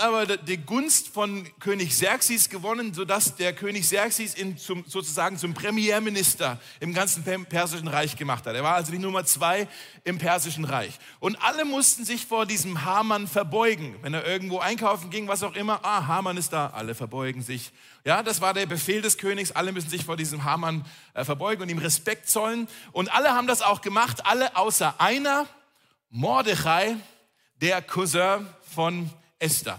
aber die Gunst von König Xerxes gewonnen, sodass der König Xerxes ihn zum, sozusagen zum Premierminister im ganzen Persischen Reich gemacht hat. Er war also die Nummer zwei im Persischen Reich. Und alle mussten sich vor diesem Haman verbeugen. Wenn er irgendwo einkaufen ging, was auch immer, ah, Haman ist da, alle verbeugen sich. Ja, das war der Befehl des Königs. Alle müssen sich vor diesem Haman äh, verbeugen und ihm Respekt zollen. Und alle haben das auch gemacht, alle außer einer, Mordechai, der Cousin von Esther.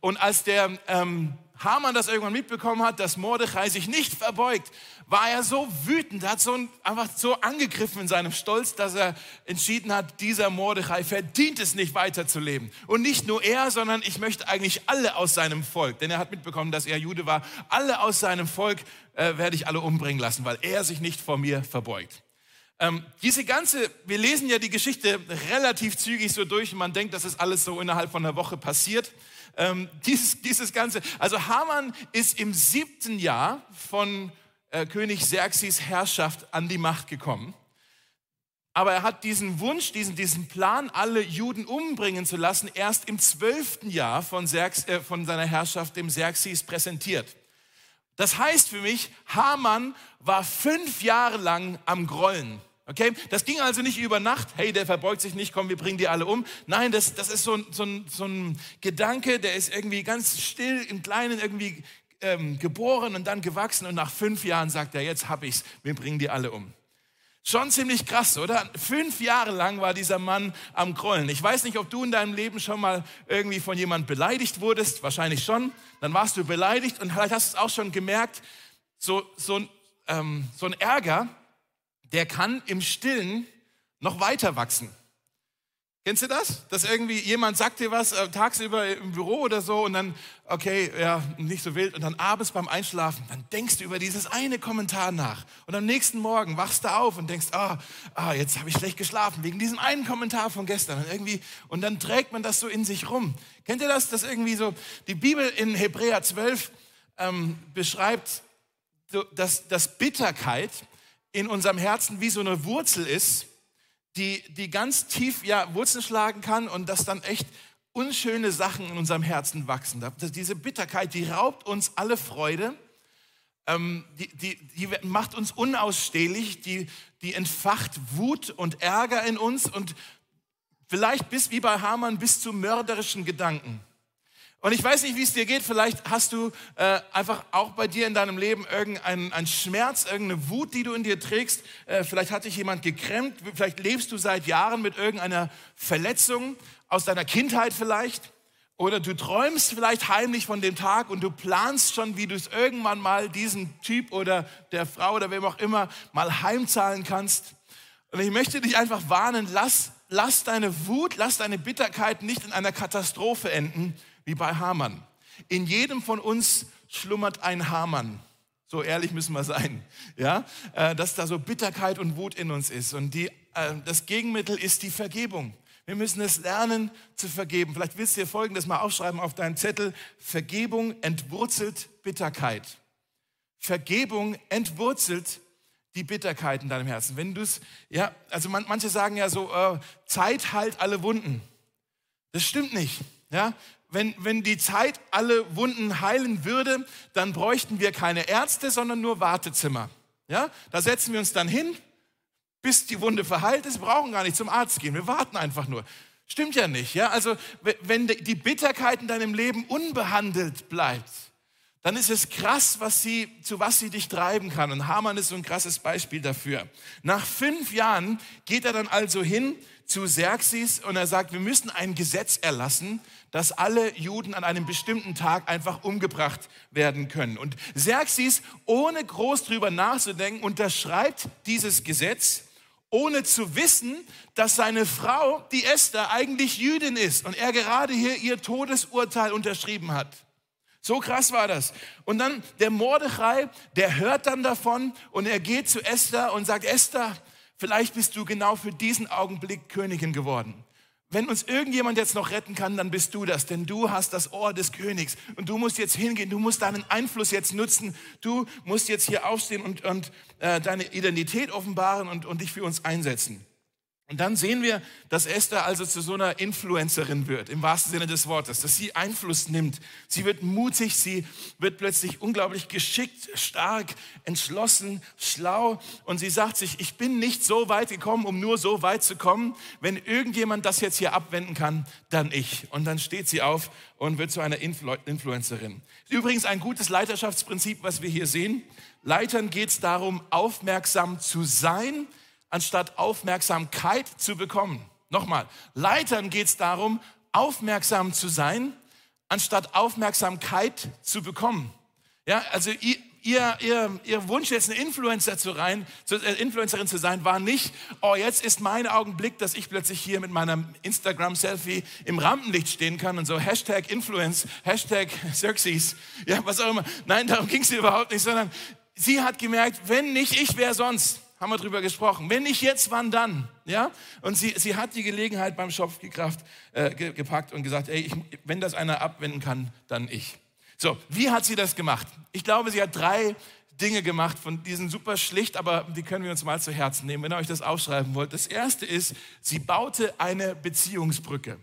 Und als der ähm, Haman das irgendwann mitbekommen hat, dass Mordechai sich nicht verbeugt, war er so wütend, hat so einfach so angegriffen in seinem Stolz, dass er entschieden hat, dieser Mordechai verdient es nicht weiterzuleben. Und nicht nur er, sondern ich möchte eigentlich alle aus seinem Volk, denn er hat mitbekommen, dass er Jude war, alle aus seinem Volk äh, werde ich alle umbringen lassen, weil er sich nicht vor mir verbeugt. Ähm, diese ganze, wir lesen ja die Geschichte relativ zügig so durch und man denkt, dass es alles so innerhalb von einer Woche passiert. Ähm, dieses, dieses Ganze, also Haman ist im siebten Jahr von äh, König Xerxes Herrschaft an die Macht gekommen. Aber er hat diesen Wunsch, diesen, diesen Plan, alle Juden umbringen zu lassen, erst im zwölften Jahr von, Xerx, äh, von seiner Herrschaft dem Xerxes präsentiert. Das heißt für mich, Haman war fünf Jahre lang am Grollen. Okay? Das ging also nicht über Nacht, hey, der verbeugt sich nicht, komm, wir bringen die alle um. Nein, das, das ist so, so, so ein Gedanke, der ist irgendwie ganz still im Kleinen irgendwie ähm, geboren und dann gewachsen und nach fünf Jahren sagt er, jetzt hab ich's, wir bringen die alle um. Schon ziemlich krass, oder? Fünf Jahre lang war dieser Mann am Grollen. Ich weiß nicht, ob du in deinem Leben schon mal irgendwie von jemand beleidigt wurdest. Wahrscheinlich schon. Dann warst du beleidigt und vielleicht hast du es auch schon gemerkt. So, so, ähm, so ein Ärger, der kann im Stillen noch weiter wachsen. Kennst du das? Dass irgendwie jemand sagt dir was äh, tagsüber im Büro oder so und dann, okay, ja, nicht so wild und dann abends beim Einschlafen, dann denkst du über dieses eine Kommentar nach und am nächsten Morgen wachst du auf und denkst, ah, ah jetzt habe ich schlecht geschlafen wegen diesem einen Kommentar von gestern und irgendwie und dann trägt man das so in sich rum. Kennt ihr das? Dass irgendwie so die Bibel in Hebräer 12 ähm, beschreibt, dass, dass Bitterkeit in unserem Herzen wie so eine Wurzel ist, die, die ganz tief ja, Wurzeln schlagen kann und dass dann echt unschöne Sachen in unserem Herzen wachsen. Diese Bitterkeit, die raubt uns alle Freude, ähm, die, die, die macht uns unausstehlich, die, die entfacht Wut und Ärger in uns und vielleicht bis wie bei Hamann bis zu mörderischen Gedanken. Und ich weiß nicht, wie es dir geht. Vielleicht hast du äh, einfach auch bei dir in deinem Leben irgendeinen Schmerz, irgendeine Wut, die du in dir trägst. Äh, vielleicht hat dich jemand gekremmt. Vielleicht lebst du seit Jahren mit irgendeiner Verletzung aus deiner Kindheit vielleicht. Oder du träumst vielleicht heimlich von dem Tag und du planst schon, wie du es irgendwann mal diesem Typ oder der Frau oder wem auch immer mal heimzahlen kannst. Und ich möchte dich einfach warnen, lass, lass deine Wut, lass deine Bitterkeit nicht in einer Katastrophe enden, wie bei Hamann. In jedem von uns schlummert ein Hamann. So ehrlich müssen wir sein, ja, äh, dass da so Bitterkeit und Wut in uns ist. Und die, äh, das Gegenmittel ist die Vergebung. Wir müssen es lernen zu vergeben. Vielleicht willst du dir Folgendes mal aufschreiben auf deinen Zettel. Vergebung entwurzelt Bitterkeit. Vergebung entwurzelt die Bitterkeit in deinem Herzen. Wenn du es, ja, also man, manche sagen ja so, äh, Zeit heilt alle Wunden. Das stimmt nicht. Ja, wenn, wenn die Zeit alle Wunden heilen würde, dann bräuchten wir keine Ärzte, sondern nur Wartezimmer. Ja, da setzen wir uns dann hin, bis die Wunde verheilt ist, wir brauchen gar nicht zum Arzt gehen, wir warten einfach nur. Stimmt ja nicht, ja? Also, wenn die Bitterkeit in deinem Leben unbehandelt bleibt, dann ist es krass, was sie, zu was sie dich treiben kann. Und Hamann ist so ein krasses Beispiel dafür. Nach fünf Jahren geht er dann also hin zu Xerxes und er sagt, wir müssen ein Gesetz erlassen, dass alle Juden an einem bestimmten Tag einfach umgebracht werden können. Und Xerxes, ohne groß drüber nachzudenken, unterschreibt dieses Gesetz, ohne zu wissen, dass seine Frau, die Esther, eigentlich Jüdin ist und er gerade hier ihr Todesurteil unterschrieben hat. So krass war das. Und dann der Mordechai, der hört dann davon und er geht zu Esther und sagt, Esther, vielleicht bist du genau für diesen Augenblick Königin geworden. Wenn uns irgendjemand jetzt noch retten kann, dann bist du das, denn du hast das Ohr des Königs und du musst jetzt hingehen, du musst deinen Einfluss jetzt nutzen, du musst jetzt hier aufstehen und, und äh, deine Identität offenbaren und, und dich für uns einsetzen. Und dann sehen wir, dass Esther also zu so einer Influencerin wird, im wahrsten Sinne des Wortes, dass sie Einfluss nimmt. Sie wird mutig, sie wird plötzlich unglaublich geschickt, stark, entschlossen, schlau. Und sie sagt sich, ich bin nicht so weit gekommen, um nur so weit zu kommen. Wenn irgendjemand das jetzt hier abwenden kann, dann ich. Und dann steht sie auf und wird zu einer Influ Influencerin. Übrigens ein gutes Leiterschaftsprinzip, was wir hier sehen. Leitern geht es darum, aufmerksam zu sein, anstatt Aufmerksamkeit zu bekommen. Nochmal, Leitern geht es darum, aufmerksam zu sein, anstatt Aufmerksamkeit zu bekommen. Ja, also ihr, ihr, ihr, ihr Wunsch, jetzt eine Influencer zu rein, zu, äh, Influencerin zu sein, war nicht, oh, jetzt ist mein Augenblick, dass ich plötzlich hier mit meinem Instagram-Selfie im Rampenlicht stehen kann und so Hashtag Influence, Hashtag Xerxes, ja, was auch immer. Nein, darum ging es überhaupt nicht, sondern sie hat gemerkt, wenn nicht ich, wer sonst? Haben wir drüber gesprochen. Wenn nicht jetzt, wann dann? Ja? Und sie, sie hat die Gelegenheit beim Schopfgekraft äh, gepackt und gesagt, ey, ich, wenn das einer abwenden kann, dann ich. So, wie hat sie das gemacht? Ich glaube, sie hat drei Dinge gemacht, von diesen super schlicht, aber die können wir uns mal zu Herzen nehmen, wenn ihr euch das aufschreiben wollt. Das erste ist, sie baute eine Beziehungsbrücke.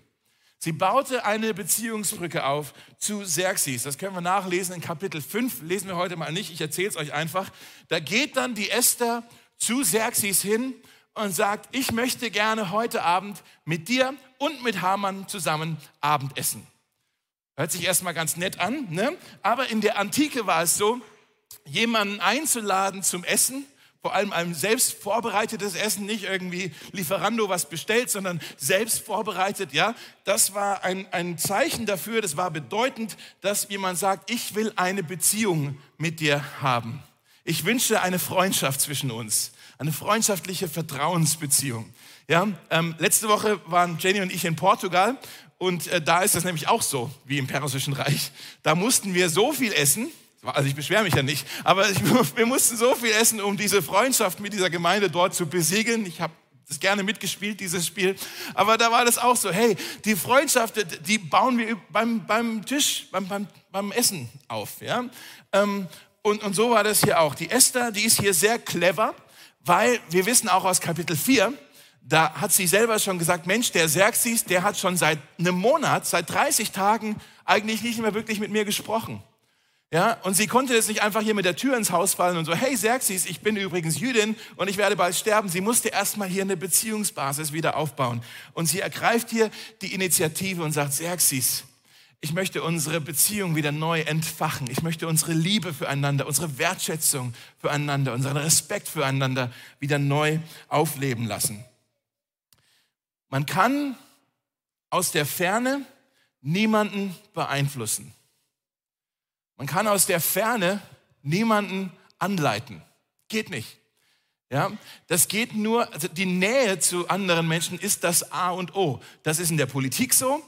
Sie baute eine Beziehungsbrücke auf zu Xerxes. Das können wir nachlesen in Kapitel 5. Lesen wir heute mal nicht, ich erzähle es euch einfach. Da geht dann die Esther zu Xerxes hin und sagt, ich möchte gerne heute Abend mit dir und mit Haman zusammen Abendessen. Hört sich erstmal ganz nett an, ne? aber in der Antike war es so, jemanden einzuladen zum Essen, vor allem ein selbst vorbereitetes Essen, nicht irgendwie Lieferando was bestellt, sondern selbst vorbereitet, ja, das war ein, ein Zeichen dafür, das war bedeutend, dass jemand sagt, ich will eine Beziehung mit dir haben. Ich wünsche eine Freundschaft zwischen uns, eine freundschaftliche Vertrauensbeziehung. Ja, ähm, letzte Woche waren Jenny und ich in Portugal und äh, da ist das nämlich auch so wie im Persischen Reich. Da mussten wir so viel essen, also ich beschwere mich ja nicht, aber ich, wir mussten so viel essen, um diese Freundschaft mit dieser Gemeinde dort zu besiegeln. Ich habe das gerne mitgespielt, dieses Spiel. Aber da war das auch so, hey, die Freundschaft, die bauen wir beim, beim Tisch, beim, beim, beim Essen auf. Ja? Ähm, und, und so war das hier auch. Die Esther, die ist hier sehr clever, weil wir wissen auch aus Kapitel 4, da hat sie selber schon gesagt, Mensch, der Xerxes, der hat schon seit einem Monat, seit 30 Tagen eigentlich nicht mehr wirklich mit mir gesprochen. Ja, und sie konnte jetzt nicht einfach hier mit der Tür ins Haus fallen und so, hey Xerxes, ich bin übrigens Jüdin und ich werde bald sterben. Sie musste erstmal hier eine Beziehungsbasis wieder aufbauen. Und sie ergreift hier die Initiative und sagt, Xerxes, ich möchte unsere Beziehung wieder neu entfachen. Ich möchte unsere Liebe füreinander, unsere Wertschätzung füreinander, unseren Respekt füreinander wieder neu aufleben lassen. Man kann aus der Ferne niemanden beeinflussen. Man kann aus der Ferne niemanden anleiten. Geht nicht. Ja, das geht nur, also die Nähe zu anderen Menschen ist das A und O. Das ist in der Politik so,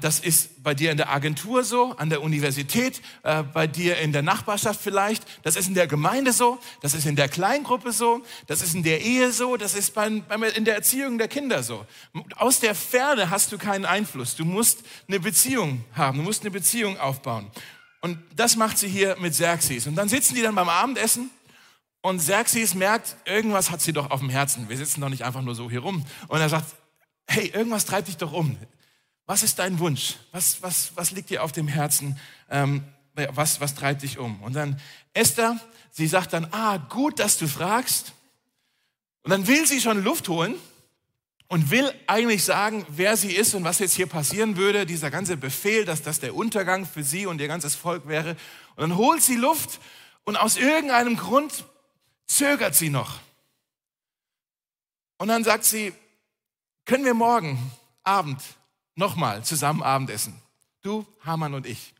das ist bei dir in der Agentur so, an der Universität, äh, bei dir in der Nachbarschaft vielleicht. Das ist in der Gemeinde so, das ist in der Kleingruppe so, das ist in der Ehe so, das ist in der Erziehung der Kinder so. Aus der Ferne hast du keinen Einfluss. Du musst eine Beziehung haben, du musst eine Beziehung aufbauen. Und das macht sie hier mit Xerxes. Und dann sitzen die dann beim Abendessen und Xerxes merkt, irgendwas hat sie doch auf dem Herzen. Wir sitzen doch nicht einfach nur so hier rum. Und er sagt, hey, irgendwas treibt dich doch um. Was ist dein Wunsch? Was, was, was liegt dir auf dem Herzen? Ähm, was, was treibt dich um? Und dann Esther, sie sagt dann, ah, gut, dass du fragst. Und dann will sie schon Luft holen und will eigentlich sagen, wer sie ist und was jetzt hier passieren würde, dieser ganze Befehl, dass das der Untergang für sie und ihr ganzes Volk wäre. Und dann holt sie Luft und aus irgendeinem Grund zögert sie noch. Und dann sagt sie, können wir morgen Abend nochmal zusammen Abendessen. Du, Hamann und ich.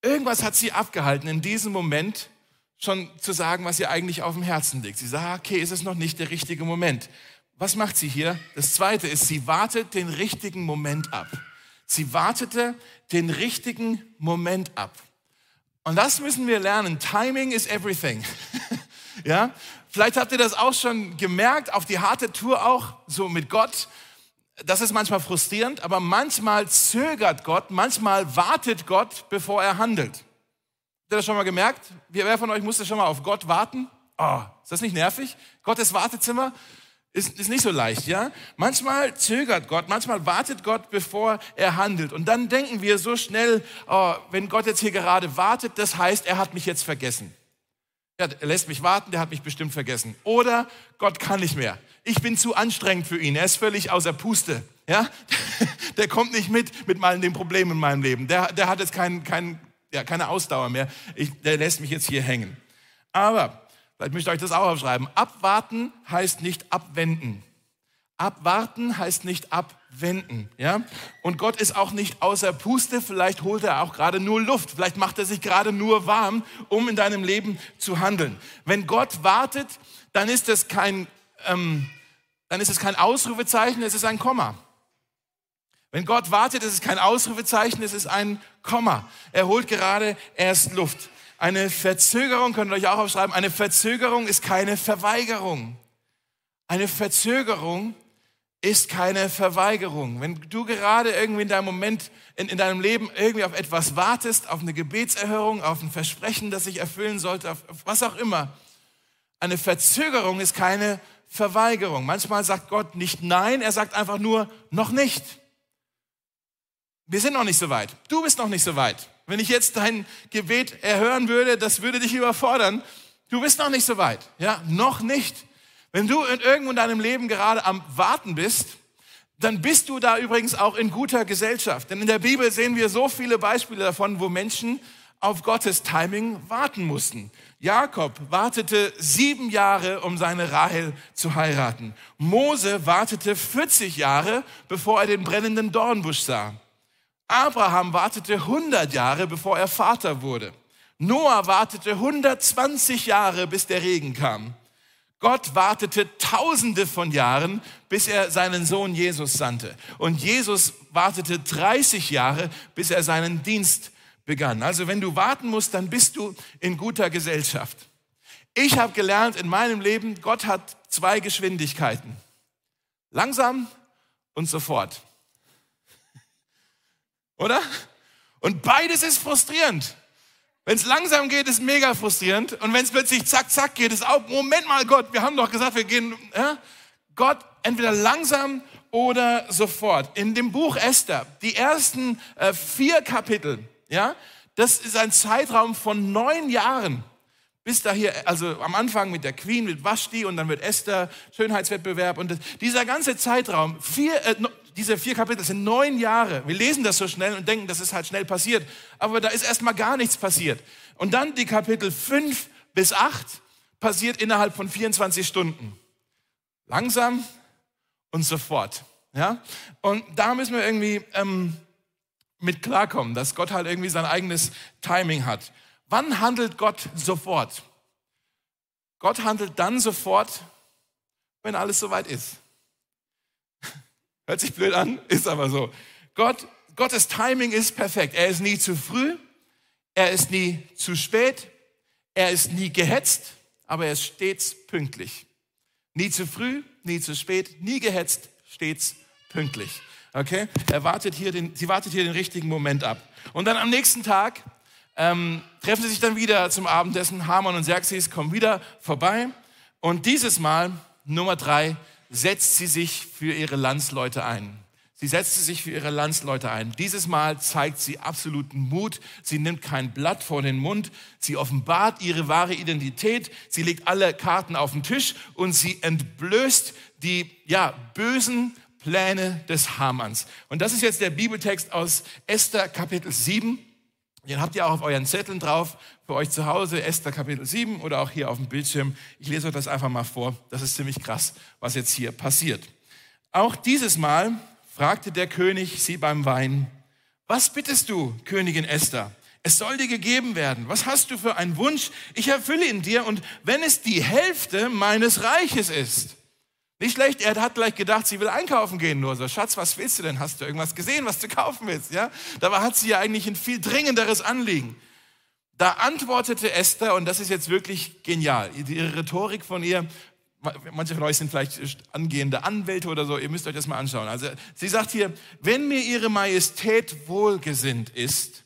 Irgendwas hat sie abgehalten, in diesem Moment schon zu sagen, was ihr eigentlich auf dem Herzen liegt. Sie sagt, okay, ist es noch nicht der richtige Moment. Was macht sie hier? Das zweite ist, sie wartet den richtigen Moment ab. Sie wartete den richtigen Moment ab. Und das müssen wir lernen. Timing is everything. ja? Vielleicht habt ihr das auch schon gemerkt, auf die harte Tour auch, so mit Gott das ist manchmal frustrierend, aber manchmal zögert Gott, manchmal wartet Gott, bevor er handelt. Habt ihr das schon mal gemerkt? Wer von euch musste schon mal auf Gott warten? Oh, ist das nicht nervig? Gottes Wartezimmer? Ist, ist nicht so leicht, ja? Manchmal zögert Gott, manchmal wartet Gott, bevor er handelt. Und dann denken wir so schnell, oh, wenn Gott jetzt hier gerade wartet, das heißt, er hat mich jetzt vergessen. Er lässt mich warten, der hat mich bestimmt vergessen. Oder Gott kann nicht mehr. Ich bin zu anstrengend für ihn. Er ist völlig außer Puste. Ja? Der kommt nicht mit mit meinen den Problemen in meinem Leben. Der, der hat jetzt kein, kein, ja, keine Ausdauer mehr. Ich, der lässt mich jetzt hier hängen. Aber Vielleicht möchte ich euch das auch aufschreiben. Abwarten heißt nicht abwenden. Abwarten heißt nicht abwenden, ja? Und Gott ist auch nicht außer Puste, vielleicht holt er auch gerade nur Luft, vielleicht macht er sich gerade nur warm, um in deinem Leben zu handeln. Wenn Gott wartet, dann ist es kein, ähm, dann ist es kein Ausrufezeichen, es ist ein Komma. Wenn Gott wartet, ist es kein Ausrufezeichen, es ist ein Komma. Er holt gerade erst Luft. Eine Verzögerung, könnt ihr euch auch aufschreiben, eine Verzögerung ist keine Verweigerung. Eine Verzögerung ist keine Verweigerung. Wenn du gerade irgendwie in deinem Moment, in, in, deinem Leben irgendwie auf etwas wartest, auf eine Gebetserhörung, auf ein Versprechen, das sich erfüllen sollte, auf, auf was auch immer, eine Verzögerung ist keine Verweigerung. Manchmal sagt Gott nicht Nein, er sagt einfach nur noch nicht. Wir sind noch nicht so weit. Du bist noch nicht so weit. Wenn ich jetzt dein Gebet erhören würde, das würde dich überfordern. Du bist noch nicht so weit. Ja, noch nicht. Wenn du in irgendwo in deinem Leben gerade am Warten bist, dann bist du da übrigens auch in guter Gesellschaft. Denn in der Bibel sehen wir so viele Beispiele davon, wo Menschen auf Gottes Timing warten mussten. Jakob wartete sieben Jahre, um seine Rahel zu heiraten. Mose wartete 40 Jahre, bevor er den brennenden Dornbusch sah. Abraham wartete 100 Jahre, bevor er Vater wurde. Noah wartete 120 Jahre, bis der Regen kam. Gott wartete tausende von Jahren, bis er seinen Sohn Jesus sandte. Und Jesus wartete 30 Jahre, bis er seinen Dienst begann. Also wenn du warten musst, dann bist du in guter Gesellschaft. Ich habe gelernt in meinem Leben, Gott hat zwei Geschwindigkeiten. Langsam und sofort. Oder? Und beides ist frustrierend. Wenn es langsam geht, ist mega frustrierend. Und wenn es plötzlich zack, zack geht, ist auch, Moment mal, Gott, wir haben doch gesagt, wir gehen, ja? Gott entweder langsam oder sofort. In dem Buch Esther, die ersten äh, vier Kapitel, ja, das ist ein Zeitraum von neun Jahren. Bis da hier, also am Anfang mit der Queen, mit Vashti und dann wird Esther, Schönheitswettbewerb und das, dieser ganze Zeitraum, vier, äh, diese vier Kapitel sind neun Jahre. Wir lesen das so schnell und denken, das ist halt schnell passiert. Aber da ist erstmal gar nichts passiert. Und dann die Kapitel fünf bis acht passiert innerhalb von 24 Stunden. Langsam und sofort. Ja? Und da müssen wir irgendwie ähm, mit klarkommen, dass Gott halt irgendwie sein eigenes Timing hat. Wann handelt Gott sofort? Gott handelt dann sofort, wenn alles soweit ist. Hört sich blöd an, ist aber so. Gott, Gottes Timing ist perfekt. Er ist nie zu früh, er ist nie zu spät, er ist nie gehetzt, aber er ist stets pünktlich. Nie zu früh, nie zu spät, nie gehetzt, stets pünktlich. Okay? Er wartet hier den, sie wartet hier den richtigen Moment ab. Und dann am nächsten Tag ähm, treffen sie sich dann wieder zum Abendessen. Haman und Xerxes kommen wieder vorbei. Und dieses Mal, Nummer drei, setzt sie sich für ihre Landsleute ein. Sie setzte sich für ihre Landsleute ein. Dieses Mal zeigt sie absoluten Mut. Sie nimmt kein Blatt vor den Mund. Sie offenbart ihre wahre Identität. Sie legt alle Karten auf den Tisch und sie entblößt die, ja, bösen Pläne des Hamanns. Und das ist jetzt der Bibeltext aus Esther Kapitel 7. Den habt ihr auch auf euren Zetteln drauf, für euch zu Hause, Esther Kapitel 7 oder auch hier auf dem Bildschirm. Ich lese euch das einfach mal vor. Das ist ziemlich krass, was jetzt hier passiert. Auch dieses Mal fragte der König sie beim Wein, was bittest du, Königin Esther? Es soll dir gegeben werden. Was hast du für einen Wunsch? Ich erfülle ihn dir und wenn es die Hälfte meines Reiches ist. Nicht schlecht, er hat gleich gedacht, sie will einkaufen gehen nur so. Schatz, was willst du denn? Hast du irgendwas gesehen, was du kaufen willst? Ja? Dabei hat sie ja eigentlich ein viel dringenderes Anliegen. Da antwortete Esther, und das ist jetzt wirklich genial, ihre Rhetorik von ihr, manche von euch sind vielleicht angehende Anwälte oder so, ihr müsst euch das mal anschauen. Also sie sagt hier, wenn mir ihre Majestät wohlgesinnt ist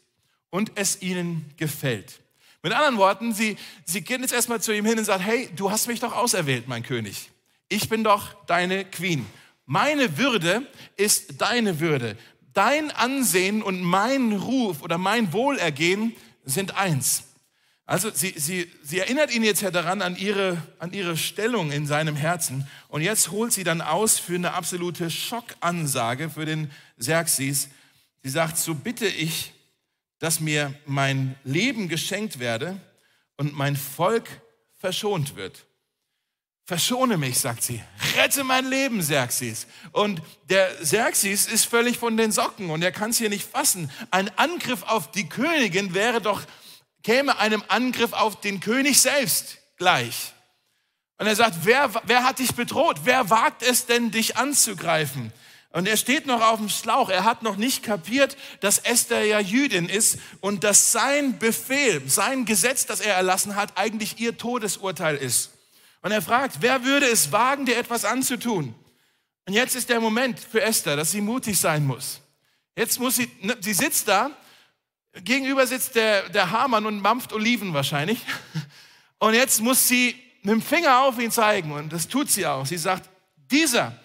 und es ihnen gefällt. Mit anderen Worten, sie, sie geht jetzt erstmal zu ihm hin und sagt, hey, du hast mich doch auserwählt, mein König. Ich bin doch deine Queen. Meine Würde ist deine Würde. Dein Ansehen und mein Ruf oder mein Wohlergehen sind eins. Also sie, sie, sie erinnert ihn jetzt ja daran an ihre, an ihre Stellung in seinem Herzen. Und jetzt holt sie dann aus für eine absolute Schockansage für den Xerxes. Sie sagt, so bitte ich, dass mir mein Leben geschenkt werde und mein Volk verschont wird. Verschone mich, sagt sie. Rette mein Leben, Xerxes. Und der Xerxes ist völlig von den Socken und er kann es hier nicht fassen. Ein Angriff auf die Königin wäre doch, käme einem Angriff auf den König selbst gleich. Und er sagt, wer, wer hat dich bedroht? Wer wagt es denn, dich anzugreifen? Und er steht noch auf dem Schlauch. Er hat noch nicht kapiert, dass Esther ja Jüdin ist und dass sein Befehl, sein Gesetz, das er erlassen hat, eigentlich ihr Todesurteil ist. Und er fragt, wer würde es wagen, dir etwas anzutun? Und jetzt ist der Moment für Esther, dass sie mutig sein muss. Jetzt muss sie, ne, sie sitzt da, gegenüber sitzt der, der Hamann und mampft Oliven wahrscheinlich. Und jetzt muss sie mit dem Finger auf ihn zeigen und das tut sie auch. Sie sagt, dieser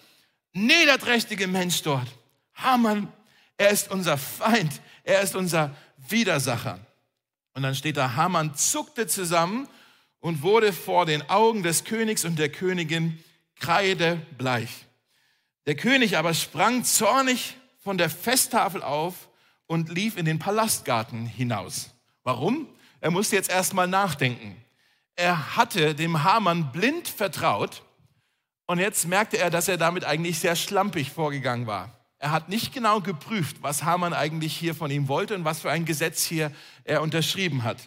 niederträchtige Mensch dort, Hamann, er ist unser Feind, er ist unser Widersacher. Und dann steht da, Hamann zuckte zusammen und wurde vor den Augen des Königs und der Königin kreidebleich. Der König aber sprang zornig von der Festtafel auf und lief in den Palastgarten hinaus. Warum? Er musste jetzt erstmal nachdenken. Er hatte dem Hamann blind vertraut und jetzt merkte er, dass er damit eigentlich sehr schlampig vorgegangen war. Er hat nicht genau geprüft, was Hamann eigentlich hier von ihm wollte und was für ein Gesetz hier er unterschrieben hat.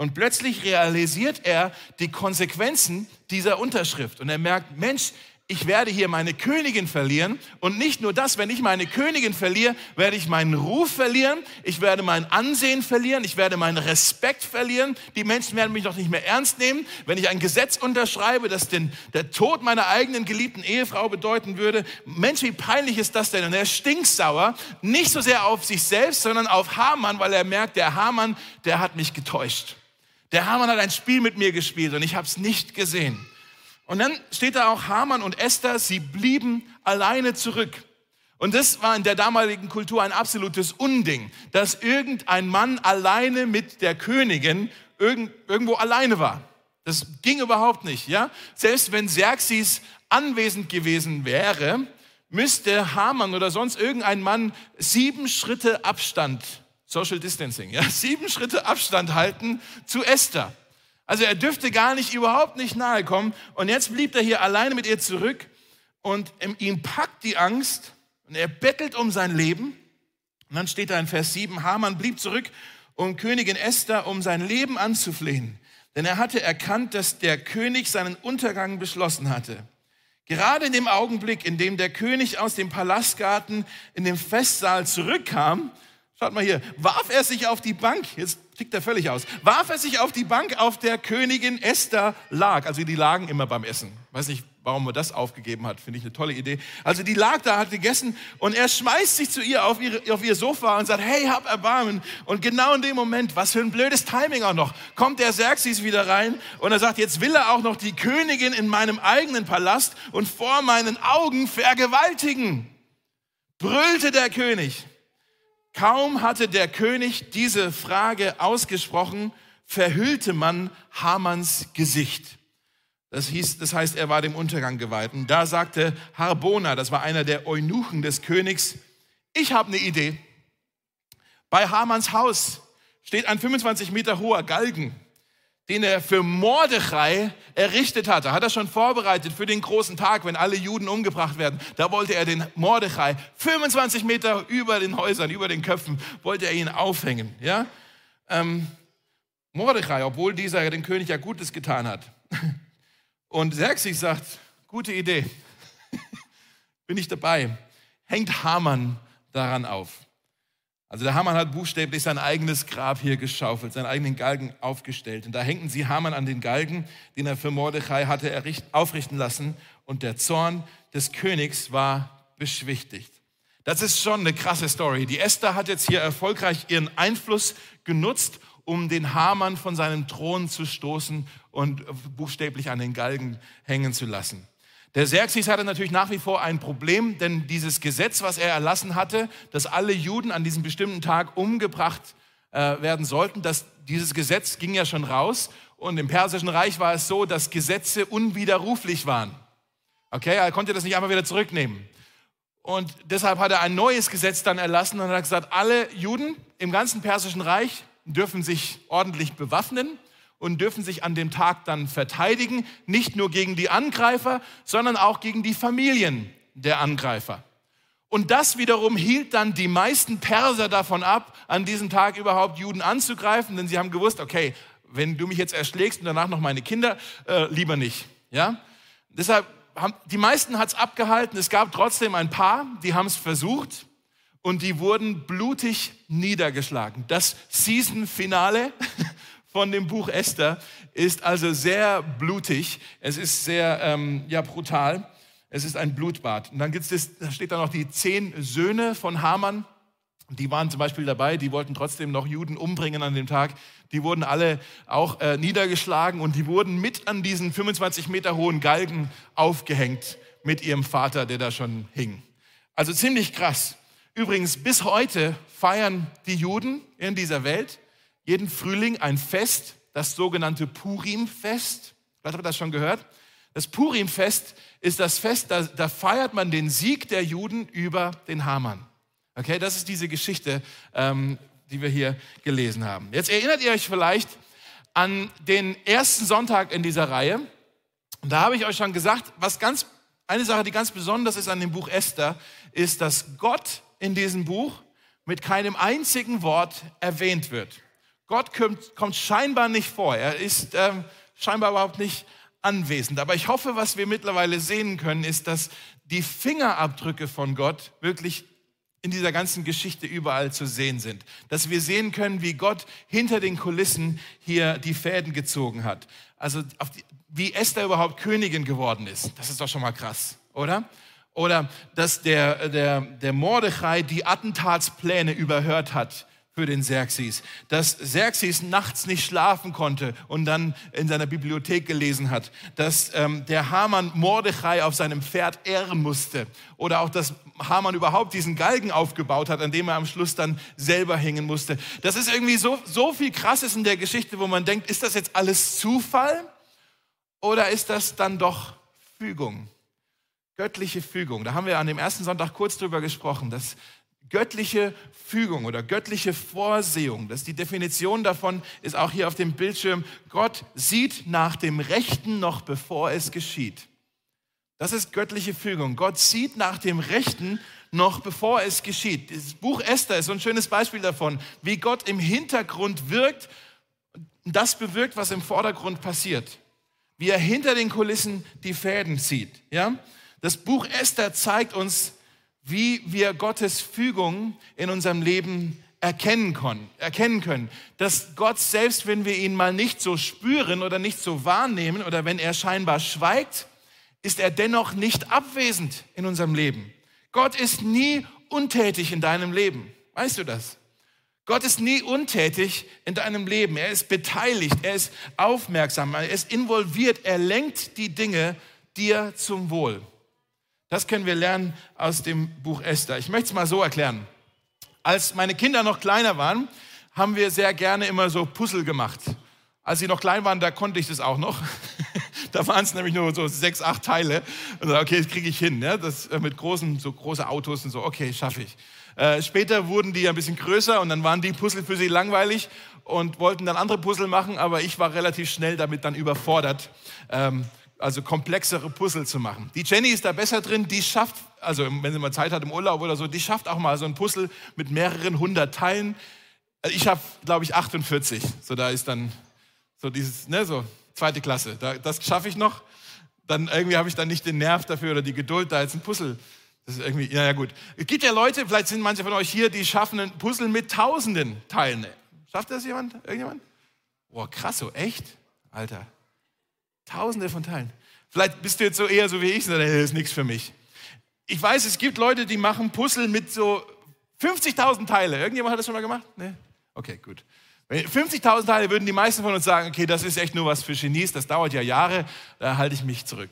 Und plötzlich realisiert er die Konsequenzen dieser Unterschrift. Und er merkt, Mensch, ich werde hier meine Königin verlieren. Und nicht nur das, wenn ich meine Königin verliere, werde ich meinen Ruf verlieren, ich werde mein Ansehen verlieren, ich werde meinen Respekt verlieren. Die Menschen werden mich doch nicht mehr ernst nehmen, wenn ich ein Gesetz unterschreibe, das den, der Tod meiner eigenen geliebten Ehefrau bedeuten würde. Mensch, wie peinlich ist das denn? Und er stinksauer, nicht so sehr auf sich selbst, sondern auf Hamann, weil er merkt, der Hamann, der hat mich getäuscht. Der Hamann hat ein Spiel mit mir gespielt und ich habe es nicht gesehen. Und dann steht da auch Hamann und Esther, sie blieben alleine zurück. Und das war in der damaligen Kultur ein absolutes Unding, dass irgendein Mann alleine mit der Königin irgendwo alleine war. Das ging überhaupt nicht, ja? Selbst wenn Xerxes anwesend gewesen wäre, müsste Hamann oder sonst irgendein Mann sieben Schritte Abstand Social Distancing, ja, sieben Schritte Abstand halten zu Esther. Also er dürfte gar nicht, überhaupt nicht nahe kommen. Und jetzt blieb er hier alleine mit ihr zurück und ihm packt die Angst und er bettelt um sein Leben. Und dann steht da in Vers 7, Haman blieb zurück, um Königin Esther um sein Leben anzuflehen. Denn er hatte erkannt, dass der König seinen Untergang beschlossen hatte. Gerade in dem Augenblick, in dem der König aus dem Palastgarten in den Festsaal zurückkam, Schaut mal hier, warf er sich auf die Bank, jetzt tickt er völlig aus, warf er sich auf die Bank, auf der Königin Esther lag. Also die lagen immer beim Essen. Weiß nicht, warum er das aufgegeben hat, finde ich eine tolle Idee. Also die lag da, hat gegessen und er schmeißt sich zu ihr auf, ihre, auf ihr Sofa und sagt, hey, hab Erbarmen. Und genau in dem Moment, was für ein blödes Timing auch noch, kommt der Xerxes wieder rein und er sagt, jetzt will er auch noch die Königin in meinem eigenen Palast und vor meinen Augen vergewaltigen. Brüllte der König. Kaum hatte der König diese Frage ausgesprochen, verhüllte man Hamanns Gesicht. Das, hieß, das heißt, er war dem Untergang geweiht. Und da sagte Harbona, das war einer der Eunuchen des Königs, ich habe eine Idee. Bei Hamanns Haus steht ein 25 Meter hoher Galgen den er für Mordechai errichtet hatte. Hat er schon vorbereitet für den großen Tag, wenn alle Juden umgebracht werden. Da wollte er den Mordechai 25 Meter über den Häusern, über den Köpfen, wollte er ihn aufhängen. Ja? Ähm, Mordechai, obwohl dieser dem König ja Gutes getan hat. Und Xerxes sagt, gute Idee, bin ich dabei. Hängt Haman daran auf. Also der Hamann hat buchstäblich sein eigenes Grab hier geschaufelt, seinen eigenen Galgen aufgestellt. Und da hängten sie Hamann an den Galgen, den er für Mordechai hatte aufrichten lassen. Und der Zorn des Königs war beschwichtigt. Das ist schon eine krasse Story. Die Esther hat jetzt hier erfolgreich ihren Einfluss genutzt, um den Hamann von seinem Thron zu stoßen und buchstäblich an den Galgen hängen zu lassen. Der Xerxes hatte natürlich nach wie vor ein Problem, denn dieses Gesetz, was er erlassen hatte, dass alle Juden an diesem bestimmten Tag umgebracht äh, werden sollten, dass dieses Gesetz ging ja schon raus und im Persischen Reich war es so, dass Gesetze unwiderruflich waren. Okay, er konnte das nicht einfach wieder zurücknehmen. Und deshalb hat er ein neues Gesetz dann erlassen und hat gesagt, alle Juden im ganzen Persischen Reich dürfen sich ordentlich bewaffnen und dürfen sich an dem Tag dann verteidigen, nicht nur gegen die Angreifer, sondern auch gegen die Familien der Angreifer. Und das wiederum hielt dann die meisten Perser davon ab, an diesem Tag überhaupt Juden anzugreifen, denn sie haben gewusst, okay, wenn du mich jetzt erschlägst und danach noch meine Kinder, äh, lieber nicht. Ja? Deshalb haben, die meisten hat es abgehalten. Es gab trotzdem ein paar, die haben es versucht und die wurden blutig niedergeschlagen. Das Season-Finale von dem Buch Esther ist also sehr blutig. Es ist sehr ähm, ja, brutal. Es ist ein Blutbad. Und dann gibt's das, da steht da noch die zehn Söhne von Haman. Die waren zum Beispiel dabei, die wollten trotzdem noch Juden umbringen an dem Tag. Die wurden alle auch äh, niedergeschlagen und die wurden mit an diesen 25 Meter hohen Galgen aufgehängt mit ihrem Vater, der da schon hing. Also ziemlich krass. Übrigens, bis heute feiern die Juden in dieser Welt jeden Frühling ein Fest, das sogenannte Purim-Fest. Vielleicht habt ihr das schon gehört. Das Purim-Fest ist das Fest, da, da, feiert man den Sieg der Juden über den Haman. Okay, das ist diese Geschichte, ähm, die wir hier gelesen haben. Jetzt erinnert ihr euch vielleicht an den ersten Sonntag in dieser Reihe. Und da habe ich euch schon gesagt, was ganz, eine Sache, die ganz besonders ist an dem Buch Esther, ist, dass Gott in diesem Buch mit keinem einzigen Wort erwähnt wird. Gott kommt, kommt scheinbar nicht vor. Er ist ähm, scheinbar überhaupt nicht anwesend. Aber ich hoffe, was wir mittlerweile sehen können, ist, dass die Fingerabdrücke von Gott wirklich in dieser ganzen Geschichte überall zu sehen sind. Dass wir sehen können, wie Gott hinter den Kulissen hier die Fäden gezogen hat. Also die, wie Esther überhaupt Königin geworden ist. Das ist doch schon mal krass, oder? Oder dass der, der, der Mordechai die Attentatspläne überhört hat für den Xerxes. Dass Xerxes nachts nicht schlafen konnte und dann in seiner Bibliothek gelesen hat. Dass ähm, der Haman Mordechai auf seinem Pferd ehren musste. Oder auch, dass Haman überhaupt diesen Galgen aufgebaut hat, an dem er am Schluss dann selber hängen musste. Das ist irgendwie so, so viel Krasses in der Geschichte, wo man denkt, ist das jetzt alles Zufall? Oder ist das dann doch Fügung? Göttliche Fügung. Da haben wir an dem ersten Sonntag kurz drüber gesprochen, dass göttliche Fügung oder göttliche Vorsehung. Das ist die Definition davon, ist auch hier auf dem Bildschirm. Gott sieht nach dem Rechten noch bevor es geschieht. Das ist göttliche Fügung. Gott sieht nach dem Rechten noch bevor es geschieht. Das Buch Esther ist so ein schönes Beispiel davon, wie Gott im Hintergrund wirkt und das bewirkt, was im Vordergrund passiert. Wie er hinter den Kulissen die Fäden zieht. Ja? Das Buch Esther zeigt uns, wie wir Gottes Fügung in unserem Leben erkennen können. Dass Gott, selbst wenn wir ihn mal nicht so spüren oder nicht so wahrnehmen oder wenn er scheinbar schweigt, ist er dennoch nicht abwesend in unserem Leben. Gott ist nie untätig in deinem Leben. Weißt du das? Gott ist nie untätig in deinem Leben. Er ist beteiligt, er ist aufmerksam, er ist involviert, er lenkt die Dinge dir zum Wohl. Das können wir lernen aus dem Buch Esther. Ich möchte es mal so erklären. Als meine Kinder noch kleiner waren, haben wir sehr gerne immer so Puzzle gemacht. Als sie noch klein waren, da konnte ich das auch noch. da waren es nämlich nur so sechs, acht Teile. Und so, okay, das kriege ich hin. Ja? Das äh, mit großen, so große Autos und so, okay, schaffe ich. Äh, später wurden die ein bisschen größer und dann waren die Puzzle für sie langweilig und wollten dann andere Puzzle machen, aber ich war relativ schnell damit dann überfordert. Ähm, also komplexere Puzzle zu machen. Die Jenny ist da besser drin, die schafft, also wenn sie mal Zeit hat im Urlaub oder so, die schafft auch mal so ein Puzzle mit mehreren hundert Teilen. Also ich habe, glaube ich, 48. So, da ist dann so dieses, ne, so zweite Klasse. Da, das schaffe ich noch. Dann irgendwie habe ich dann nicht den Nerv dafür oder die Geduld, da jetzt ein Puzzle. Das ist irgendwie, ja, ja, gut. Es gibt ja Leute, vielleicht sind manche von euch hier, die schaffen ein Puzzle mit tausenden Teilen. Schafft das jemand? Irgendjemand? Boah, krass, so echt? Alter. Tausende von Teilen. Vielleicht bist du jetzt so eher so wie ich, sondern das ist nichts für mich. Ich weiß, es gibt Leute, die machen Puzzle mit so 50.000 Teile. Irgendjemand hat das schon mal gemacht? Nee? Okay, gut. 50.000 Teile würden die meisten von uns sagen, okay, das ist echt nur was für Genies, das dauert ja Jahre, da halte ich mich zurück.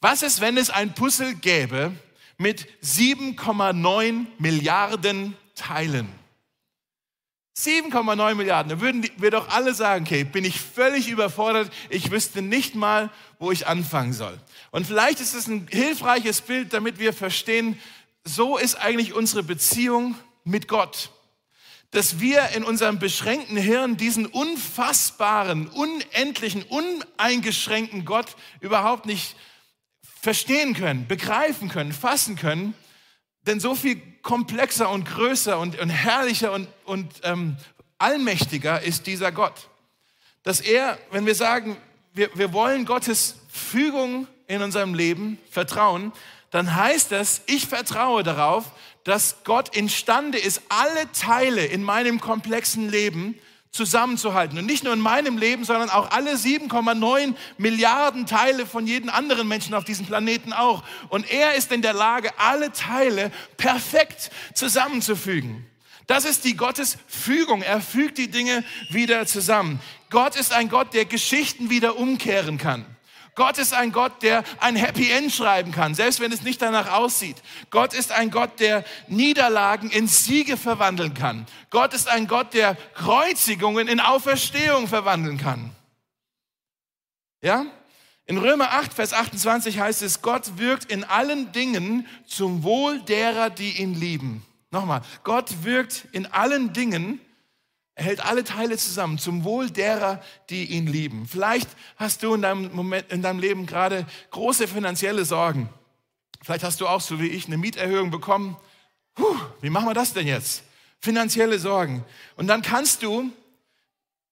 Was ist, wenn es ein Puzzle gäbe mit 7,9 Milliarden Teilen? 7,9 Milliarden. Da würden wir doch alle sagen, okay, bin ich völlig überfordert. Ich wüsste nicht mal, wo ich anfangen soll. Und vielleicht ist es ein hilfreiches Bild, damit wir verstehen, so ist eigentlich unsere Beziehung mit Gott. Dass wir in unserem beschränkten Hirn diesen unfassbaren, unendlichen, uneingeschränkten Gott überhaupt nicht verstehen können, begreifen können, fassen können. Denn so viel komplexer und größer und, und herrlicher und, und ähm, allmächtiger ist dieser Gott. Dass er, wenn wir sagen, wir, wir wollen Gottes Fügung in unserem Leben vertrauen, dann heißt das, ich vertraue darauf, dass Gott imstande ist, alle Teile in meinem komplexen Leben zusammenzuhalten. Und nicht nur in meinem Leben, sondern auch alle 7,9 Milliarden Teile von jedem anderen Menschen auf diesem Planeten auch. Und er ist in der Lage, alle Teile perfekt zusammenzufügen. Das ist die Gottesfügung. Er fügt die Dinge wieder zusammen. Gott ist ein Gott, der Geschichten wieder umkehren kann. Gott ist ein Gott, der ein Happy End schreiben kann, selbst wenn es nicht danach aussieht. Gott ist ein Gott, der Niederlagen in Siege verwandeln kann. Gott ist ein Gott, der Kreuzigungen in Auferstehung verwandeln kann. Ja? In Römer 8, Vers 28 heißt es, Gott wirkt in allen Dingen zum Wohl derer, die ihn lieben. Nochmal, Gott wirkt in allen Dingen er hält alle Teile zusammen zum Wohl derer, die ihn lieben. Vielleicht hast du in deinem, Moment, in deinem Leben gerade große finanzielle Sorgen. Vielleicht hast du auch, so wie ich, eine Mieterhöhung bekommen. Puh, wie machen wir das denn jetzt? Finanzielle Sorgen. Und dann kannst du,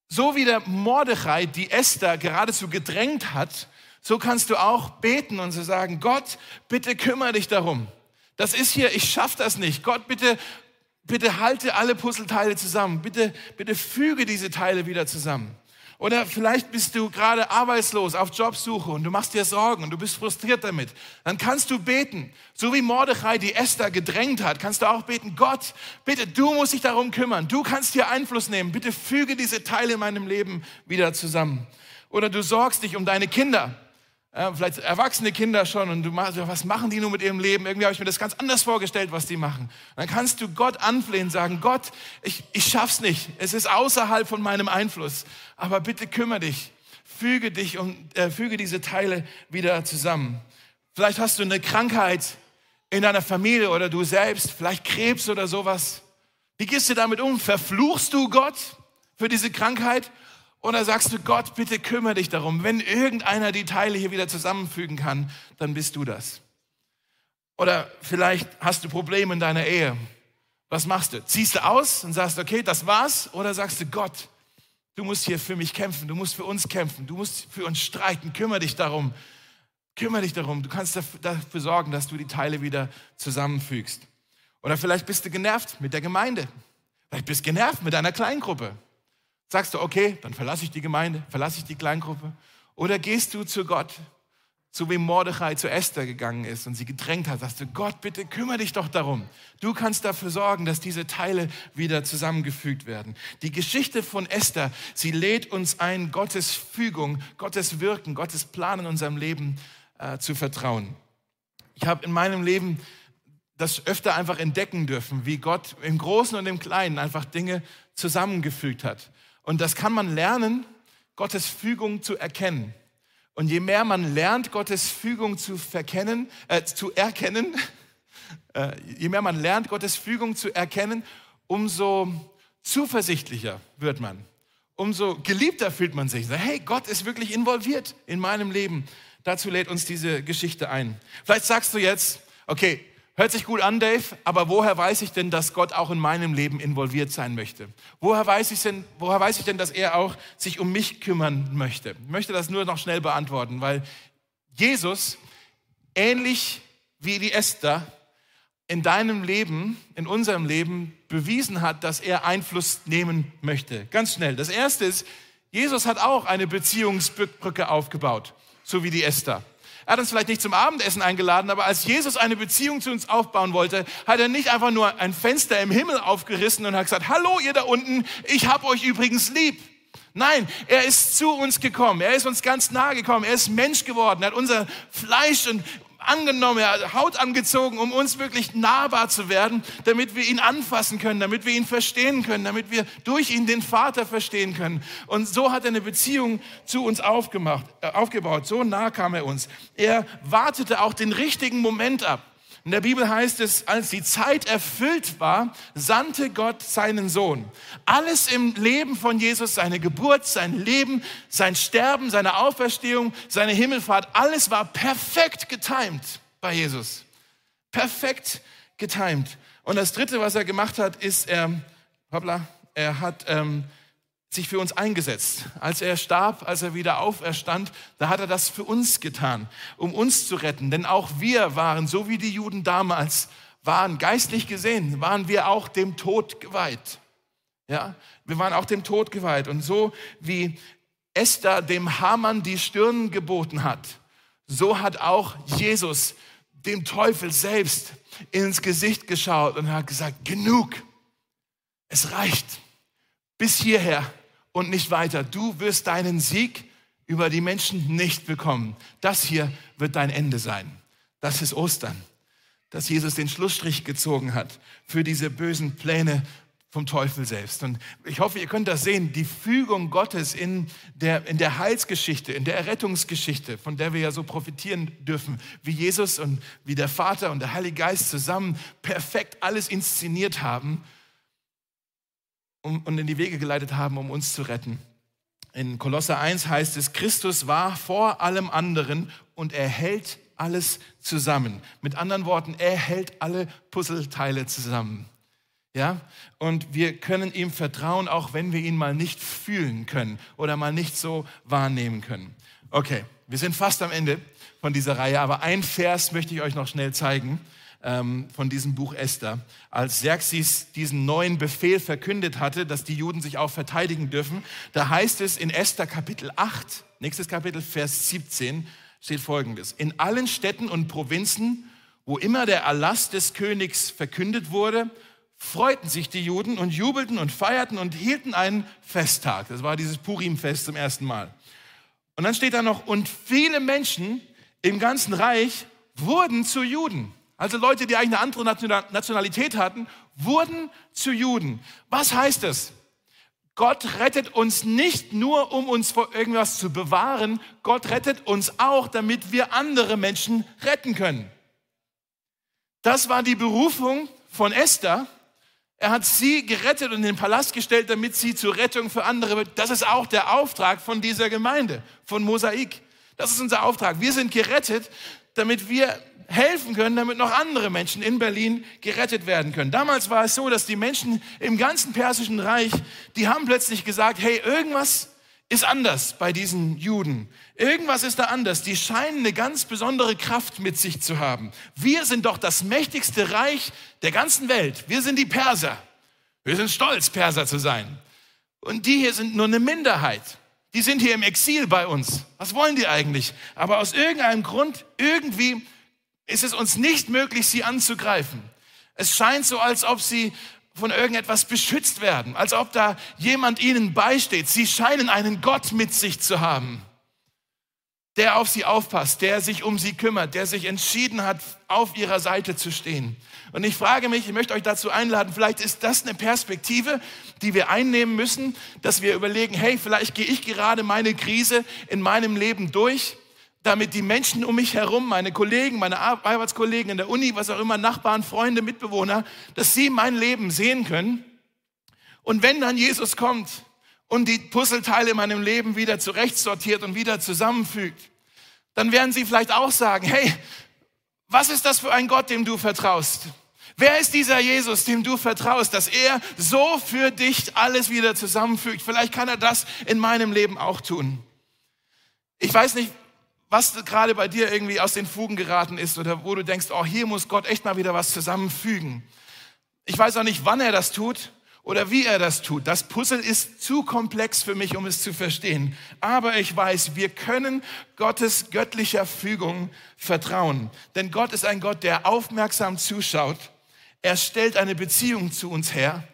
so wie der Mordechai die Esther geradezu gedrängt hat, so kannst du auch beten und so sagen, Gott, bitte kümmere dich darum. Das ist hier, ich schaffe das nicht. Gott, bitte bitte halte alle Puzzleteile zusammen. Bitte, bitte füge diese Teile wieder zusammen. Oder vielleicht bist du gerade arbeitslos auf Jobsuche und du machst dir Sorgen und du bist frustriert damit. Dann kannst du beten. So wie Mordechai die Esther gedrängt hat, kannst du auch beten, Gott, bitte, du musst dich darum kümmern. Du kannst hier Einfluss nehmen. Bitte füge diese Teile in meinem Leben wieder zusammen. Oder du sorgst dich um deine Kinder ja, vielleicht erwachsene Kinder schon und du machst, was machen die nun mit ihrem Leben? Irgendwie habe ich mir das ganz anders vorgestellt, was die machen. dann kannst du Gott anflehen, sagen, Gott, ich, ich schaff's nicht. Es ist außerhalb von meinem Einfluss. Aber bitte kümmere dich. Füge dich und äh, füge diese Teile wieder zusammen. Vielleicht hast du eine Krankheit in deiner Familie oder du selbst, vielleicht Krebs oder sowas. Wie gehst du damit um? Verfluchst du Gott für diese Krankheit oder sagst du, Gott, bitte kümmere dich darum. Wenn irgendeiner die Teile hier wieder zusammenfügen kann, dann bist du das. Oder vielleicht hast du Probleme in deiner Ehe. Was machst du? Ziehst du aus und sagst, okay, das war's? Oder sagst du, Gott, du musst hier für mich kämpfen, du musst für uns kämpfen, du musst für uns streiten, kümmere dich darum. Kümmere dich darum. Du kannst dafür sorgen, dass du die Teile wieder zusammenfügst. Oder vielleicht bist du genervt mit der Gemeinde. Vielleicht bist du genervt mit deiner Kleingruppe. Sagst du, okay, dann verlasse ich die Gemeinde, verlasse ich die Kleingruppe? Oder gehst du zu Gott, so wie Mordechai zu Esther gegangen ist und sie gedrängt hat, sagst du, Gott, bitte kümmere dich doch darum. Du kannst dafür sorgen, dass diese Teile wieder zusammengefügt werden. Die Geschichte von Esther, sie lädt uns ein, Gottes Fügung, Gottes Wirken, Gottes Plan in unserem Leben äh, zu vertrauen. Ich habe in meinem Leben das öfter einfach entdecken dürfen, wie Gott im Großen und im Kleinen einfach Dinge zusammengefügt hat. Und das kann man lernen, Gottes Fügung zu erkennen. Und je mehr man lernt, Gottes Fügung zu, verkennen, äh, zu erkennen, äh, je mehr man lernt, Gottes Fügung zu erkennen, umso zuversichtlicher wird man. Umso geliebter fühlt man sich. Hey, Gott ist wirklich involviert in meinem Leben. Dazu lädt uns diese Geschichte ein. Vielleicht sagst du jetzt, okay, Hört sich gut an, Dave, aber woher weiß ich denn, dass Gott auch in meinem Leben involviert sein möchte? Woher weiß ich denn, woher weiß ich denn dass er auch sich um mich kümmern möchte? Ich möchte das nur noch schnell beantworten, weil Jesus, ähnlich wie die Esther, in deinem Leben, in unserem Leben bewiesen hat, dass er Einfluss nehmen möchte. Ganz schnell. Das erste ist, Jesus hat auch eine Beziehungsbrücke aufgebaut, so wie die Esther. Er hat uns vielleicht nicht zum Abendessen eingeladen, aber als Jesus eine Beziehung zu uns aufbauen wollte, hat er nicht einfach nur ein Fenster im Himmel aufgerissen und hat gesagt, hallo ihr da unten, ich hab euch übrigens lieb. Nein, er ist zu uns gekommen. Er ist uns ganz nahe gekommen. Er ist Mensch geworden. Er hat unser Fleisch und angenommen, er hat Haut angezogen, um uns wirklich nahbar zu werden, damit wir ihn anfassen können, damit wir ihn verstehen können, damit wir durch ihn den Vater verstehen können. Und so hat er eine Beziehung zu uns aufgemacht, äh, aufgebaut. So nah kam er uns. Er wartete auch den richtigen Moment ab. In der Bibel heißt es, als die Zeit erfüllt war, sandte Gott seinen Sohn. Alles im Leben von Jesus, seine Geburt, sein Leben, sein Sterben, seine Auferstehung, seine Himmelfahrt, alles war perfekt getimt bei Jesus. Perfekt getimt. Und das Dritte, was er gemacht hat, ist, er, hoppla, er hat ähm, sich für uns eingesetzt. Als er starb, als er wieder auferstand, da hat er das für uns getan, um uns zu retten. Denn auch wir waren, so wie die Juden damals waren, geistlich gesehen, waren wir auch dem Tod geweiht. Ja, wir waren auch dem Tod geweiht. Und so wie Esther dem Hamann die Stirn geboten hat, so hat auch Jesus dem Teufel selbst ins Gesicht geschaut und hat gesagt, genug, es reicht bis hierher und nicht weiter. Du wirst deinen Sieg über die Menschen nicht bekommen. Das hier wird dein Ende sein. Das ist Ostern, dass Jesus den Schlussstrich gezogen hat für diese bösen Pläne vom Teufel selbst. Und ich hoffe, ihr könnt das sehen, die Fügung Gottes in der, in der Heilsgeschichte, in der Errettungsgeschichte, von der wir ja so profitieren dürfen, wie Jesus und wie der Vater und der Heilige Geist zusammen perfekt alles inszeniert haben und in die Wege geleitet haben, um uns zu retten. In Kolosser 1 heißt es, Christus war vor allem anderen und er hält alles zusammen. Mit anderen Worten, er hält alle Puzzleteile zusammen. Ja? Und wir können ihm vertrauen, auch wenn wir ihn mal nicht fühlen können oder mal nicht so wahrnehmen können. Okay, wir sind fast am Ende von dieser Reihe, aber ein Vers möchte ich euch noch schnell zeigen ähm, von diesem Buch Esther. Als Xerxes diesen neuen Befehl verkündet hatte, dass die Juden sich auch verteidigen dürfen, da heißt es in Esther Kapitel 8, nächstes Kapitel, Vers 17, steht folgendes. In allen Städten und Provinzen, wo immer der Erlass des Königs verkündet wurde, freuten sich die Juden und jubelten und feierten und hielten einen Festtag. Das war dieses Purim-Fest zum ersten Mal. Und dann steht da noch, und viele Menschen im ganzen Reich wurden zu Juden. Also Leute, die eigentlich eine andere Nationalität hatten, wurden zu Juden. Was heißt das? Gott rettet uns nicht nur, um uns vor irgendwas zu bewahren, Gott rettet uns auch, damit wir andere Menschen retten können. Das war die Berufung von Esther. Er hat sie gerettet und in den Palast gestellt, damit sie zur Rettung für andere wird. Das ist auch der Auftrag von dieser Gemeinde, von Mosaik. Das ist unser Auftrag. Wir sind gerettet, damit wir helfen können, damit noch andere Menschen in Berlin gerettet werden können. Damals war es so, dass die Menschen im ganzen Persischen Reich, die haben plötzlich gesagt, hey, irgendwas ist anders bei diesen Juden. Irgendwas ist da anders. Die scheinen eine ganz besondere Kraft mit sich zu haben. Wir sind doch das mächtigste Reich der ganzen Welt. Wir sind die Perser. Wir sind stolz, Perser zu sein. Und die hier sind nur eine Minderheit. Die sind hier im Exil bei uns. Was wollen die eigentlich? Aber aus irgendeinem Grund, irgendwie ist es uns nicht möglich, sie anzugreifen. Es scheint so, als ob sie von irgendetwas beschützt werden, als ob da jemand ihnen beisteht. Sie scheinen einen Gott mit sich zu haben, der auf sie aufpasst, der sich um sie kümmert, der sich entschieden hat, auf ihrer Seite zu stehen. Und ich frage mich, ich möchte euch dazu einladen, vielleicht ist das eine Perspektive, die wir einnehmen müssen, dass wir überlegen, hey, vielleicht gehe ich gerade meine Krise in meinem Leben durch damit die Menschen um mich herum, meine Kollegen, meine Arbeitskollegen in der Uni, was auch immer, Nachbarn, Freunde, Mitbewohner, dass sie mein Leben sehen können. Und wenn dann Jesus kommt und die Puzzleteile in meinem Leben wieder zurechtsortiert und wieder zusammenfügt, dann werden sie vielleicht auch sagen, hey, was ist das für ein Gott, dem du vertraust? Wer ist dieser Jesus, dem du vertraust, dass er so für dich alles wieder zusammenfügt? Vielleicht kann er das in meinem Leben auch tun. Ich weiß nicht, was gerade bei dir irgendwie aus den Fugen geraten ist oder wo du denkst, oh, hier muss Gott echt mal wieder was zusammenfügen. Ich weiß auch nicht, wann er das tut oder wie er das tut. Das Puzzle ist zu komplex für mich, um es zu verstehen. Aber ich weiß, wir können Gottes göttlicher Fügung vertrauen. Denn Gott ist ein Gott, der aufmerksam zuschaut. Er stellt eine Beziehung zu uns her.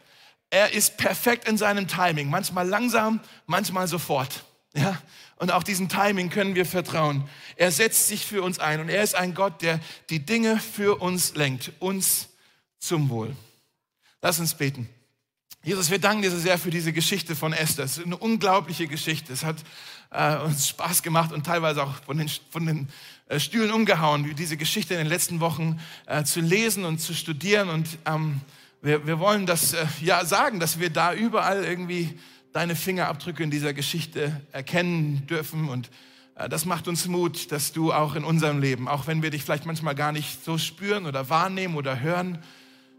er ist perfekt in seinem Timing, manchmal langsam, manchmal sofort. Ja? Und auch diesem Timing können wir vertrauen. Er setzt sich für uns ein und er ist ein Gott, der die Dinge für uns lenkt, uns zum Wohl. Lass uns beten. Jesus, wir danken dir so sehr für diese Geschichte von Esther. Es ist eine unglaubliche Geschichte. Es hat äh, uns Spaß gemacht und teilweise auch von den, von den äh, Stühlen umgehauen, diese Geschichte in den letzten Wochen äh, zu lesen und zu studieren. Und ähm, wir, wir wollen das äh, ja sagen, dass wir da überall irgendwie deine Fingerabdrücke in dieser Geschichte erkennen dürfen. Und äh, das macht uns Mut, dass du auch in unserem Leben, auch wenn wir dich vielleicht manchmal gar nicht so spüren oder wahrnehmen oder hören,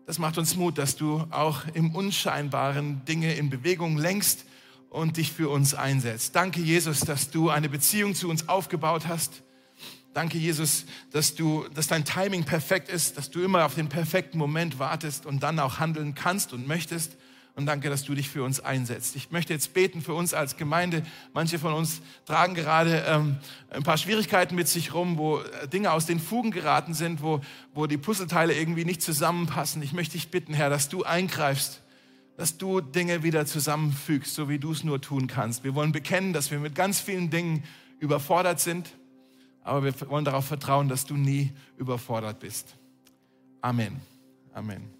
das macht uns Mut, dass du auch im Unscheinbaren Dinge in Bewegung lenkst und dich für uns einsetzt. Danke, Jesus, dass du eine Beziehung zu uns aufgebaut hast. Danke, Jesus, dass du, dass dein Timing perfekt ist, dass du immer auf den perfekten Moment wartest und dann auch handeln kannst und möchtest. Und danke, dass du dich für uns einsetzt. Ich möchte jetzt beten für uns als Gemeinde. Manche von uns tragen gerade ähm, ein paar Schwierigkeiten mit sich rum, wo äh, Dinge aus den Fugen geraten sind, wo, wo die Puzzleteile irgendwie nicht zusammenpassen. Ich möchte dich bitten, Herr, dass du eingreifst, dass du Dinge wieder zusammenfügst, so wie du es nur tun kannst. Wir wollen bekennen, dass wir mit ganz vielen Dingen überfordert sind, aber wir wollen darauf vertrauen, dass du nie überfordert bist. Amen. Amen.